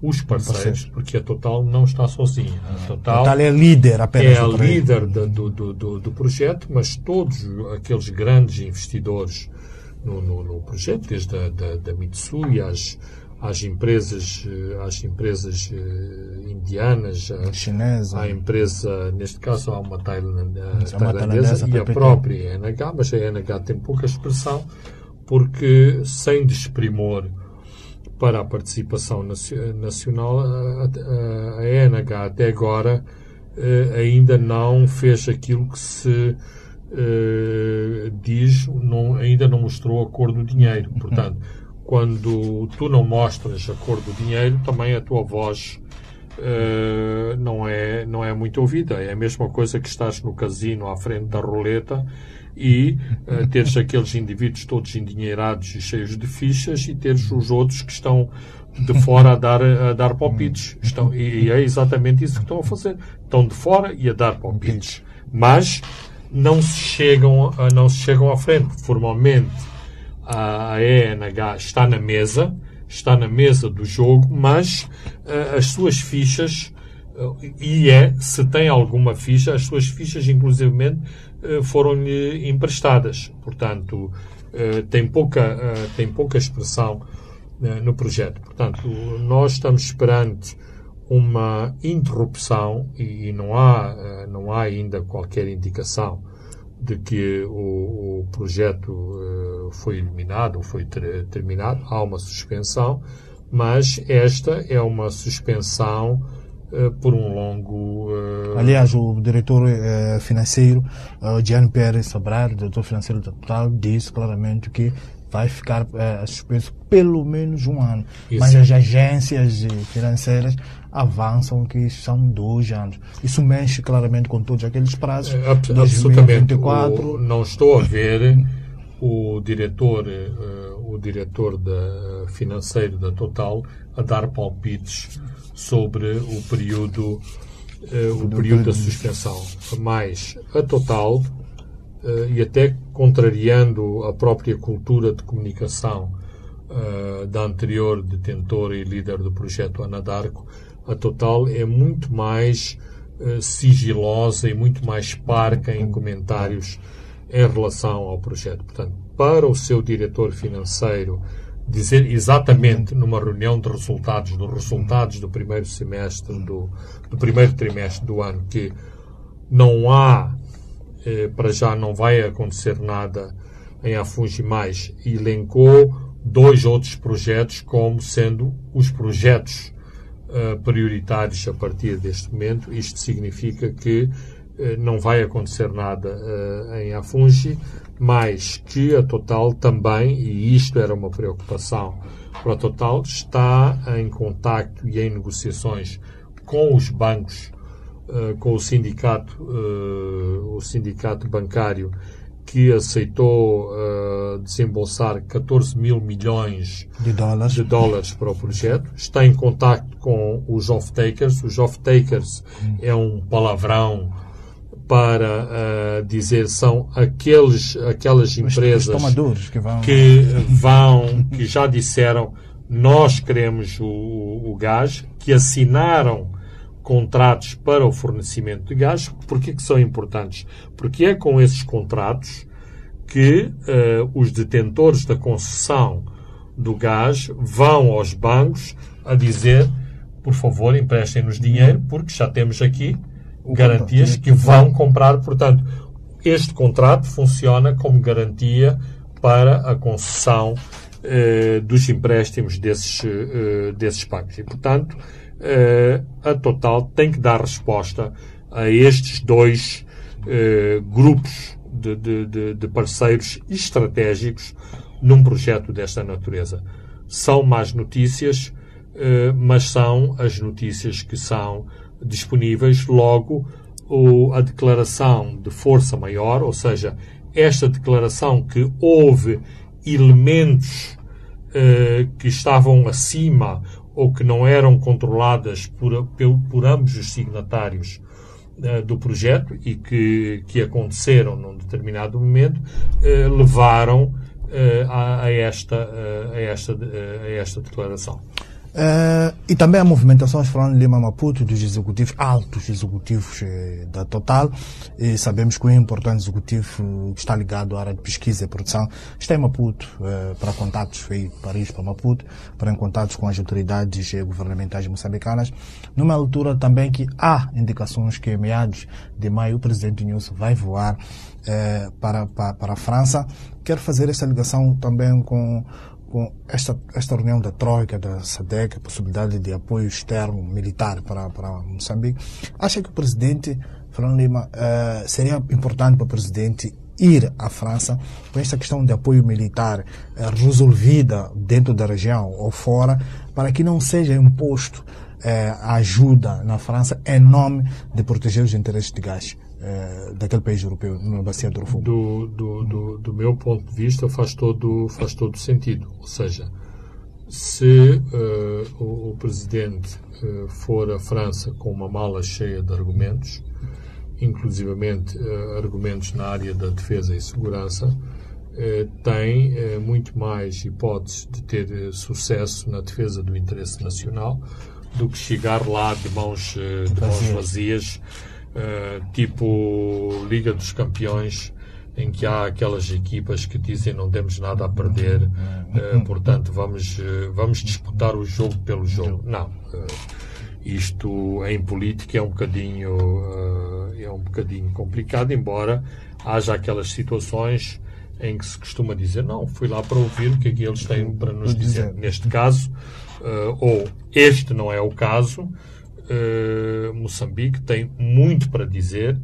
os parceiros, porque a Total não está sozinha. A Total, Total é líder apenas é a líder do, do, do, do projeto, mas todos aqueles grandes investidores no, no, no projeto, desde a da, da Mitsui às, às empresas, eh, às empresas eh, indianas, a- Chinesa. à empresa, neste caso há uma tailan- Isso, é tailandesa, uma tailandesa, e a própria NH, mas a NH tem pouca expressão, porque sem desprimor para a participação naci- nacional, a NH até agora eh, ainda não fez aquilo que se eh, diz, não- ainda não mostrou a cor do dinheiro. Portanto, quando tu não mostras a cor do dinheiro, também a tua voz eh, não, é, não é muito ouvida. É a mesma coisa que estás no casino à frente da roleta e eh, teres aqueles indivíduos todos endinheirados e cheios de fichas e teres os outros que estão de fora a dar, a dar palpites. Estão, e, e é exatamente isso que estão a fazer. Estão de fora e a dar palpites. Mas não se chegam, a, não se chegam à frente. Formalmente, a ENH está na mesa, está na mesa do jogo, mas uh, as suas fichas, uh, e é, se tem alguma ficha, as suas fichas, inclusivamente, uh, foram-lhe emprestadas. Portanto, tem, pouca, tem pouca expressão no projeto. Portanto, nós estamos perante uma interrupção e, não, há, não há ainda qualquer indicação de que o, o projeto uh, foi eliminado ou foi ter, terminado. Há uma suspensão, mas esta é uma suspensão uh, por um longo. Uh... Aliás, o diretor financeiro, uh, Gianni Pérez Sobrar, diretor financeiro da Total, disse claramente que vai ficar suspenso pelo menos um ano. Isso. Mas as agências financeiras avançam que são dois anos. Isso mexe claramente com todos aqueles prazos. É, absolutamente. O, não estou a ver o diretor, uh, o diretor da, financeiro da Total a dar palpites sobre o período, uh, o período da suspensão. Mas a Total, uh, e até contrariando a própria cultura de comunicação da anterior detentora e líder do projeto Anadarko, a Total é muito mais uh, sigilosa e muito mais parca em comentários em relação ao projeto. Portanto, para o seu diretor financeiro dizer exatamente numa reunião de resultados, dos resultados do primeiro semestre, do, do primeiro trimestre do ano, que não há, eh, para já não vai acontecer nada em Afungi mais, elencou dois outros projetos como sendo os projetos uh, prioritários a partir deste momento. Isto significa que uh, não vai acontecer nada uh, em Afungi, mas que a Total também, e isto era uma preocupação para a Total, está em contacto e em negociações com os bancos, com o sindicato, o sindicato bancário que aceitou uh, desembolsar 14 mil milhões de dólares. de dólares para o projeto. Está em contato com os off-takers. Os off-takers hum. é um palavrão para uh, dizer são aqueles, aquelas empresas que vão... que vão, que já disseram nós queremos o, o gás, que assinaram contratos para o fornecimento de gás. Porquê que são importantes? Porque é com esses contratos que uh, os detentores da concessão do gás vão aos bancos a dizer por favor, emprestem-nos dinheiro, porque já temos aqui o garantias que vão comprar. Portanto, este contrato funciona como garantia para a concessão uh, dos empréstimos desses, uh, desses bancos. E, portanto, a Total tem que dar resposta a estes dois uh, grupos de, de, de, parceiros estratégicos num projeto desta natureza. São más notícias, uh, mas são as notícias que são disponíveis. Logo, a declaração de força maior, ou seja, esta declaração que houve elementos que estavam acima ou que não eram controladas por, por, por ambos os signatários uh, do projeto e que, que aconteceram num determinado momento, uh, levaram uh, a, a, esta, a, esta, a esta declaração. Uh, e também a movimentações falando Lima Maputo, dos executivos, altos executivos eh, da Total. E sabemos que o importante executivo que está ligado à área de pesquisa e produção está em Maputo, uh, para contatos, veio de Paris para Maputo, para em contatos com as autoridades eh, governamentais moçambicanas. Numa altura também que há indicações que, em meados de maio, o presidente Nilson vai voar para, para, para a França. Quero fazer essa ligação também com com esta, esta reunião da Troika, da SADEC, a possibilidade de apoio externo militar para, para Moçambique, acha que o presidente Fernando Lima uh, seria importante para o presidente ir à França com esta questão de apoio militar uh, resolvida dentro da região ou fora, para que não seja imposto uh, ajuda na França em nome de proteger os interesses de gás? Eh, daquele país europeu na bacia do Rufo? Do, do, do, do, meu ponto de vista faz todo, faz todo sentido. Ou seja, se uh, o, o, presidente uh, for à França com uma mala cheia de argumentos, inclusivamente argumentos na área da defesa e segurança, tem muito mais hipóteses de ter sucesso na defesa do interesse nacional do que chegar lá de mãos, de mãos vazias, tipo Liga dos Campeões, em que há aquelas equipas que dizem não temos nada a perder, portanto vamos, vamos disputar o jogo pelo jogo. Não. isto em política é um bocadinho, é um bocadinho complicado, embora haja aquelas situações em que se costuma dizer não, fui lá para ouvir o que é que eles têm para nos dizer. Neste caso, uh, ou este não é o caso, uh, Moçambique tem muito para dizer,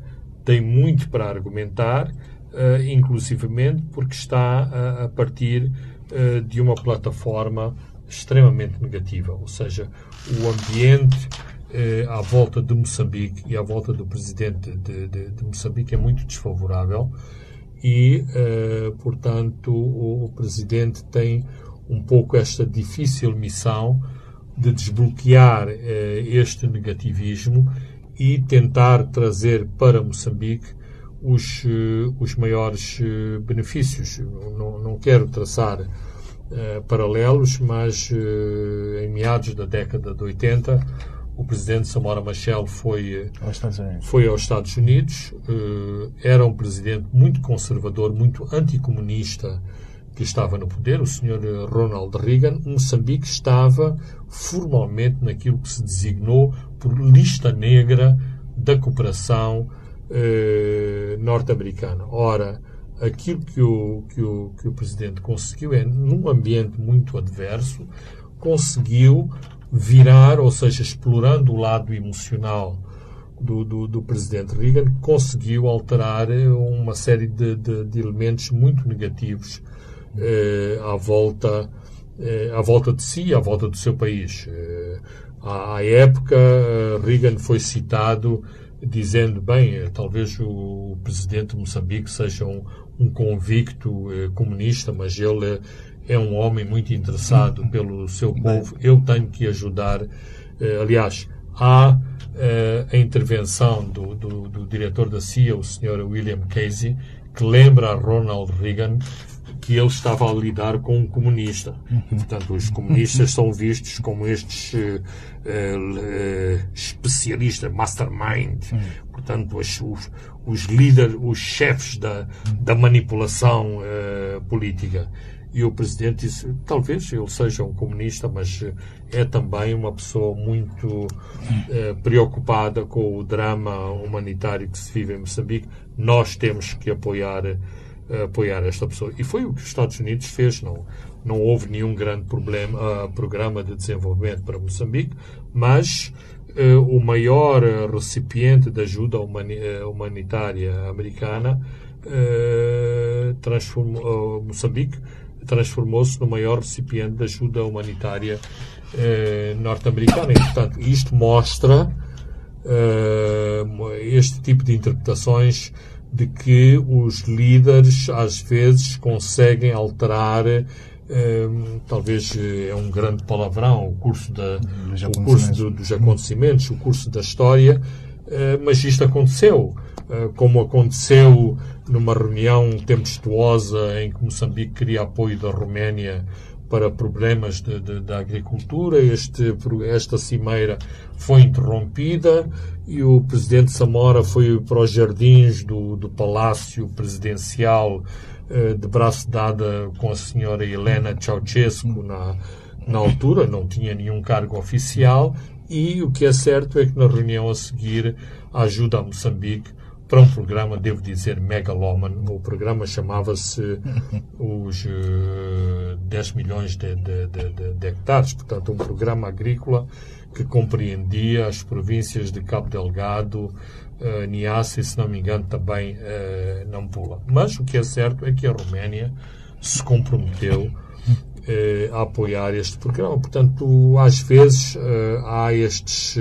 tem muito para argumentar, uh, inclusivamente porque está a, a partir uh, de uma plataforma extremamente negativa, ou seja, o ambiente à volta de Moçambique e à volta do presidente de, de, de Moçambique é muito desfavorável e, uh, portanto, o, o, Presidente tem um pouco esta difícil missão de desbloquear uh, este negativismo e tentar trazer para Moçambique os, uh, os maiores benefícios. Não, não quero traçar paralelos, mas em meados da década de 80 o presidente Samora Machel foi aos Estados Unidos. Foi aos Estados Unidos. Uh, era um presidente muito conservador, muito anticomunista que estava no poder, o senhor Ronald Reagan. Moçambique estava formalmente naquilo que se designou por lista negra da cooperação uh, norte-americana. Ora, aquilo que o, que, o, que o presidente conseguiu é, num ambiente muito adverso, conseguiu virar, ou seja, explorando o lado emocional do, do, do presidente Reagan, conseguiu alterar eh, uma série de, de, de elementos muito negativos eh, à, volta, eh, à volta de si, à volta do seu país. Eh, à, à, época, eh, Reagan foi citado dizendo, bem, eh, talvez o presidente de Moçambique seja um, um convicto comunista, mas ele é um homem muito interessado pelo seu povo. Eu tenho que ajudar. Eh, aliás, há eh, a intervenção do, do, do, diretor da CIA, o Sr. William Casey, que lembra a Ronald Reagan que ele estava a lidar com um comunista. E, portanto, os comunistas são vistos como estes uh, uh, especialistas, mastermind, portanto, os, os, os líderes, os chefes da, da manipulação uh, política. E o presidente disse: talvez ele seja um comunista, mas é também uma pessoa muito eh, preocupada com o drama humanitário que se vive em Moçambique. Nós temos que apoiar, apoiar esta pessoa. E foi o que os Estados Unidos fez. Não, não houve nenhum grande problema, uh, programa de desenvolvimento para Moçambique, mas uh, o maior recipiente de ajuda humani humanitária americana uh, transformou Moçambique transformou-se no maior recipiente de ajuda humanitária norte-americana. Portanto, isto mostra este tipo de interpretações de que os líderes às vezes conseguem alterar eh, talvez é um grande palavrão o curso, da, o curso do, dos acontecimentos, o curso da história, eh, mas isto aconteceu. Eh, como aconteceu numa reunião tempestuosa em que Moçambique queria apoio da Roménia para problemas de, de, da agricultura. Este, esta cimeira foi interrompida e o presidente Samora foi para os jardins do, do Palácio Presidencial eh, de braço dada com a senhora Helena Ceausescu na, na altura, não tinha nenhum cargo oficial e o que é certo é que na reunião a seguir a ajuda a Moçambique para um programa, devo dizer, megalómano. O programa chamava-se os uh, eh, 10 milhões de, de, de, de, hectares, portanto, um programa agrícola que compreendia as províncias de Cabo Delgado, uh, Niassa e, se não me engano, também uh, Nampula. Mas o que é certo é que a Roménia se comprometeu uh, a apoiar este programa. Portanto, às vezes há estes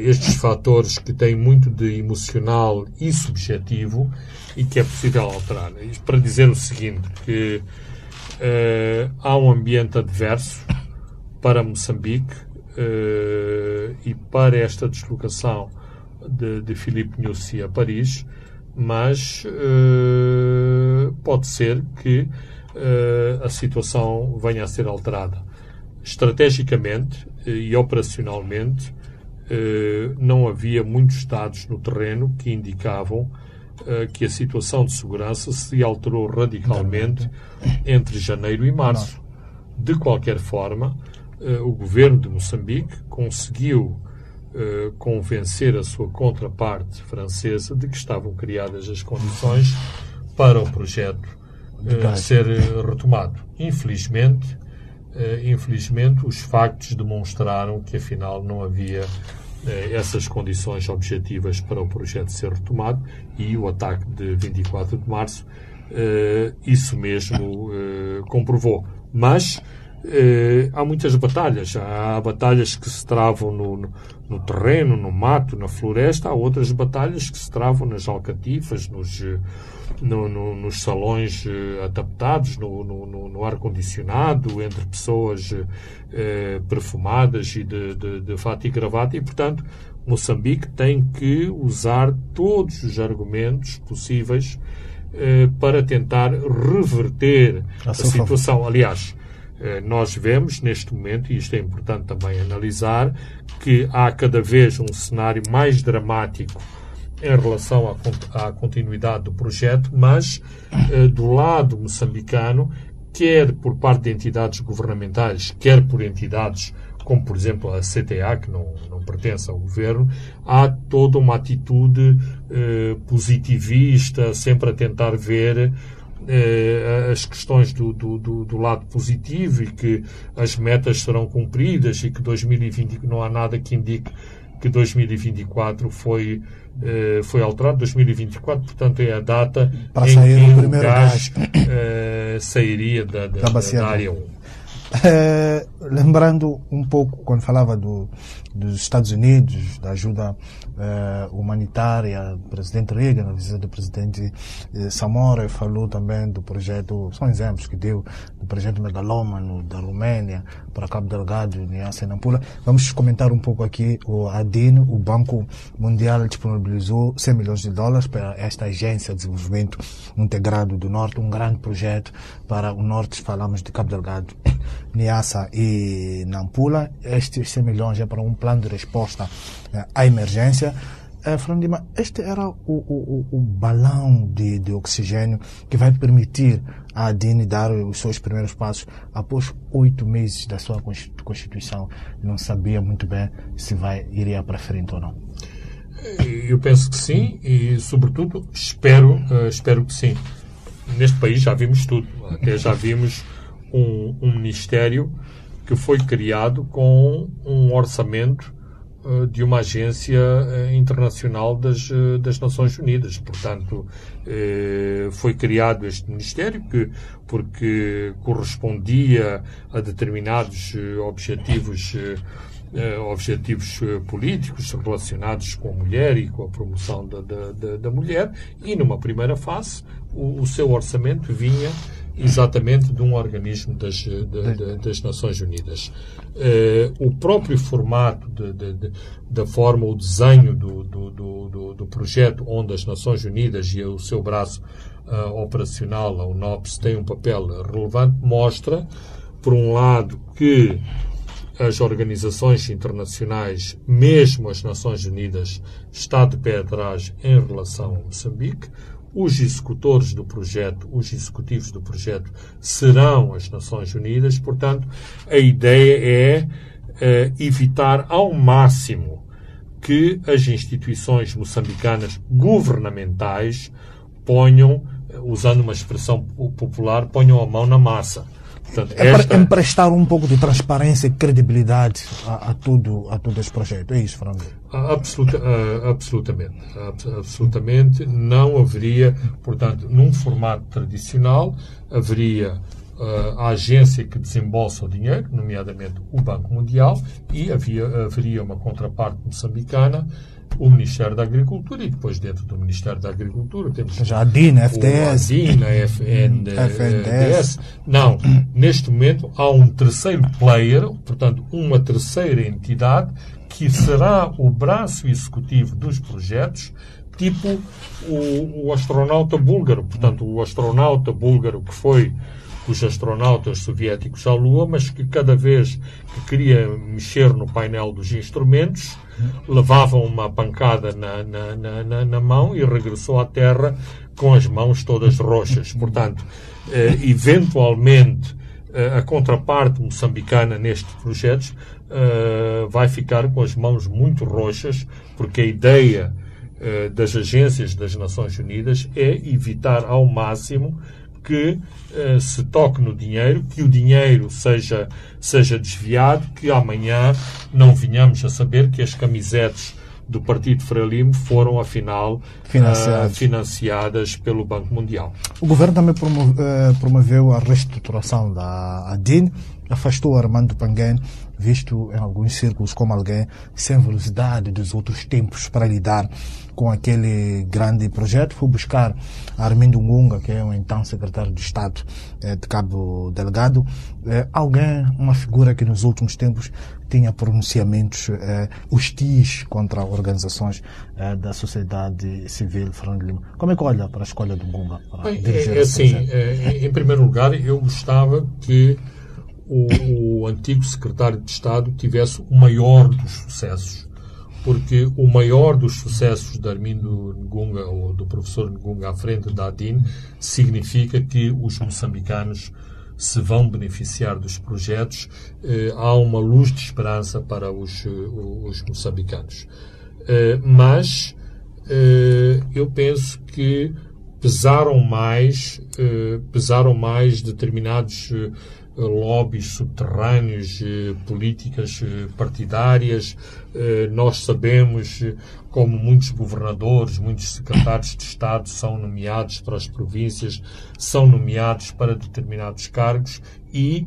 estes fatores que têm muito de emocional e subjetivo e que é possível alterar. Isto para dizer o seguinte, que uh, há um ambiente adverso para Moçambique uh, e para esta deslocação de, de Filipe Nussi a Paris, mas pode ser que a situação venha a ser alterada. Estrategicamente e operacionalmente, não havia muitos dados no terreno que indicavam que a situação de segurança se alterou radicalmente entre janeiro e março. De qualquer forma, o governo de Moçambique conseguiu convencer a sua contraparte francesa de que estavam criadas as condições para o projeto ser retomado. Infelizmente, infelizmente, os factos demonstraram que afinal não havia essas condições objetivas para o projeto ser retomado e o ataque de 24 de março isso mesmo comprovou. Mas há muitas batalhas. Há batalhas que se travam no, no, no, terreno, no mato, na floresta. Há outras batalhas que se travam nas alcatifas, nos, no, nos salões adaptados, no, ar-condicionado, entre pessoas eh, perfumadas e de, de, de fato e gravata. E, portanto, Moçambique tem que usar todos os argumentos possíveis eh, para tentar reverter a, a situação. Aliás, nós vemos neste momento, e isto é importante também analisar, que há cada vez um cenário mais dramático em relação à, continuidade do projeto, mas do lado moçambicano, quer por parte de entidades governamentais, quer por entidades como, por exemplo, a CTA, que não, não pertence ao governo, há toda uma atitude eh, positivista, sempre a tentar ver eh, as questões do, do, do, lado positivo e que as metas serão cumpridas e que 2020 não há nada que indique que 2024 foi eh, foi alterado. 2024 portanto é a data Para em que o, o gás eh, sairia da, da, da, da área 1 é, lembrando um pouco quando falava do, dos Estados Unidos, da ajuda eh, humanitária, o presidente Reagan, a visita do presidente eh, Samora, falou também do projeto, são exemplos que deu, do projeto megalômano da Romênia para Cabo Delgado, Niassa e Nampula. Vamos comentar um pouco aqui o ADIN, o Banco Mundial disponibilizou 100 milhões de dólares para esta agência de desenvolvimento integrado do Norte, um grande projeto para o Norte, falamos de Cabo Delgado, Niassa e Nampula. Estes 100 milhões é para um plano de resposta à emergência. É, Frandima, este era o, o, o balão de, de oxigênio que vai permitir a Adine dar os seus primeiros passos após oito meses da sua constituição. Não sabia muito bem se vai iria para frente ou não. Eu penso que sim e, sobretudo, espero, uh, espero que sim. Neste país já vimos tudo. Até já vimos um, um ministério que foi criado com um orçamento eh, de uma agência eh, internacional das, eh, das Nações Unidas. Portanto, foi criado este Ministério que, porque correspondia a determinados objetivos objetivos políticos relacionados com a mulher e com a promoção da, da, da mulher e numa primeira fase o, o seu orçamento vinha exatamente de um organismo das, de, de, das Nações Unidas. Uh, o próprio formato de, da forma, o desenho do, do, do, do, projeto onde as Nações Unidas e o seu braço uh, operacional, a UNOPS, tem um papel relevante, mostra, por um lado, que as organizações internacionais, mesmo as Nações Unidas, está de pé atrás em relação a Moçambique os executores do projeto, os executivos do projeto, serão as Nações Unidas. Portanto, a ideia é uh, evitar ao máximo que as instituições moçambicanas governamentais ponham, usando uma expressão popular, ponham a mão na massa. Portanto, é esta... emprestar um pouco de transparência e credibilidade a, a, tudo, a todo este projeto. É isso, Fernando? Absoluta, absolutamente. Absolutamente. Não haveria, portanto, num formato tradicional, haveria a agência que desembolsa o dinheiro, nomeadamente o Banco Mundial, e havia, haveria uma contraparte moçambicana o Ministério da Agricultura e depois dentro do Ministério da Agricultura temos Já a DIN, FDS. A DIN, a FN, FNDS. Não, neste momento há um terceiro player, portanto uma terceira entidade que será o braço executivo dos projetos tipo o, o astronauta búlgaro, portanto, o astronauta búlgaro que foi os astronautas soviéticos à Lua, mas que cada vez que queria mexer no painel dos instrumentos, levavam uma pancada na, na, na, na, mão e regressou à Terra com as mãos todas roxas. Portanto, eh, eventualmente, eh, a contraparte moçambicana nestes projetos eh, vai ficar com as mãos muito roxas, porque a ideia eh, das agências das Nações Unidas é evitar ao máximo que uh, se toque no dinheiro, que o dinheiro seja, seja desviado, que amanhã não venhamos a saber que as camisetes do Partido Frelimo foram, afinal, uh, financiadas pelo Banco Mundial. O governo também eh, promoveu a reestruturação da ADIN, afastou Armando Panguén visto em alguns círculos como alguém sem velocidade dos outros tempos para lidar com aquele grande projeto. Fui buscar Armindo Ngunga, que é o então secretário de Estado eh, de Cabo Delgado, eh, alguém, uma figura que nos últimos tempos tinha pronunciamentos eh, hostis contra organizações da sociedade civil, Fernando Lima. Como é que olha para a escolha do Ngunga? Bem, é, é assim, em primeiro lugar, eu gostava que o, o antigo secretário de Estado tivesse o maior dos sucessos porque o maior dos sucessos de Armindo Ngunga, ou do professor Ngunga à frente da ADIN, significa que os moçambicanos se vão beneficiar dos projetos, eh, há uma luz de esperança para os, eh, os moçambicanos. Eh, mas eh, eu penso que pesaram mais, eh, pesaram mais determinados eh, lobbies subterrâneos, eh, políticas eh, partidárias. Eh, nós sabemos como muitos governadores, muitos secretários de Estado são nomeados para as províncias, são nomeados para determinados cargos e,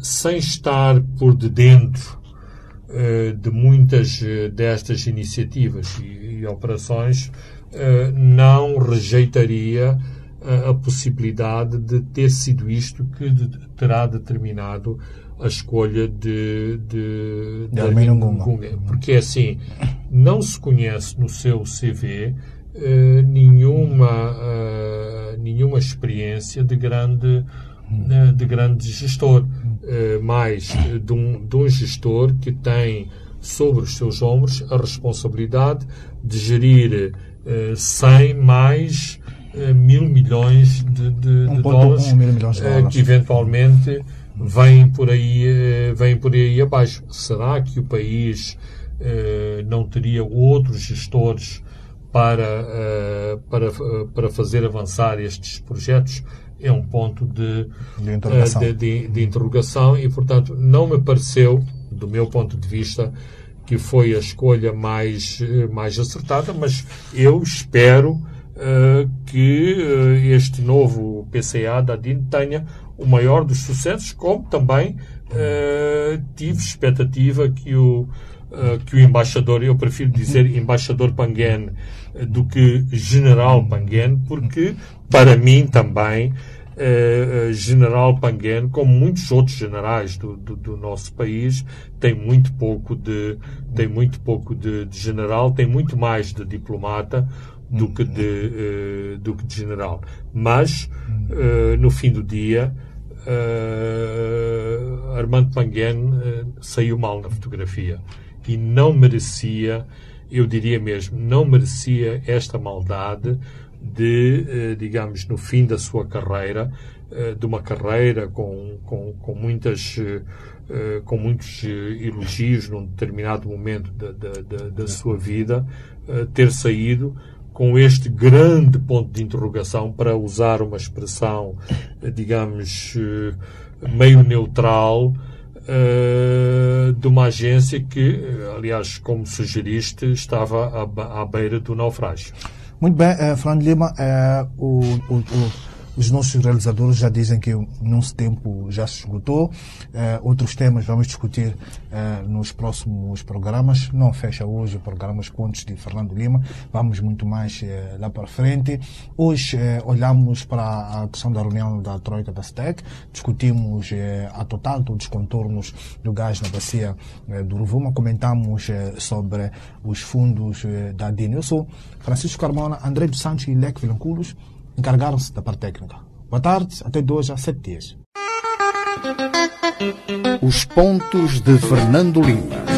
sem estar por de dentro de muitas destas iniciativas e operações, não rejeitaria a, a possibilidade de ter sido isto que de, terá determinado a escolha de, de, de Gunga. Porque é assim, não se conhece no seu CV eh, nenhuma, uh, nenhuma experiência de grande, uh, de grande gestor, uh, mais de um, de um gestor que tem sobre os seus ombros a responsabilidade de gerir uh, 100 mais eh, mil milhões de, de, de dólares, mil milhões de eh, dólares que eventualmente vêm por aí, eh, vêm por aí abaixo. Será que o país não teria outros gestores para, para, para fazer avançar estes projetos? É um ponto de, de interrogação. De, de, interrogação e, portanto, não me pareceu, do meu ponto de vista, que foi a escolha mais, mais acertada, mas eu espero que uh, este novo PCA da DIN tenha o maior dos sucessos, como também uh, tive expectativa que o, que o embaixador, eu prefiro dizer embaixador Panguén do que general Panguén, porque para mim também general Panguén, como muitos outros generais do, do, do, nosso país, tem muito pouco de tem muito pouco de, de, general, tem muito mais de diplomata, do que de, uh, do que de general. Mas, uh, no fim do dia, uh, Armando Panguén saiu mal na fotografia e não merecia, eu diria mesmo, não merecia esta maldade de, digamos, no fim da sua carreira, de uma carreira com, com, com muitas com muitos elogios num determinado momento da, da, da, da sua vida, ter saído com este grande ponto de interrogação, para usar uma expressão, digamos, eh, meio neutral, uh, de uma agência que, aliás, como sugeriste, estava à, beira do naufrágio. Muito bem, Fernando Lima, o, o, o Os nossos realizadores já dizem que o nosso tempo já se esgotou. Eh, outros temas vamos discutir eh, nos próximos programas. Não fecha hoje o programa Os Contos de Fernando Lima. Vamos muito mais eh, lá para frente. Hoje olhamos para a questão da reunião da Troika da STEC. Discutimos a total dos contornos do gás na bacia do Rovuma. Comentamos sobre os fundos da DIN. Eu sou Francisco Carmona, André dos Santos e Leque Vilanculos encargaram-se da parte técnica. Boa tarde, até de hoje a sete dias. Os pontos de Fernando Lima.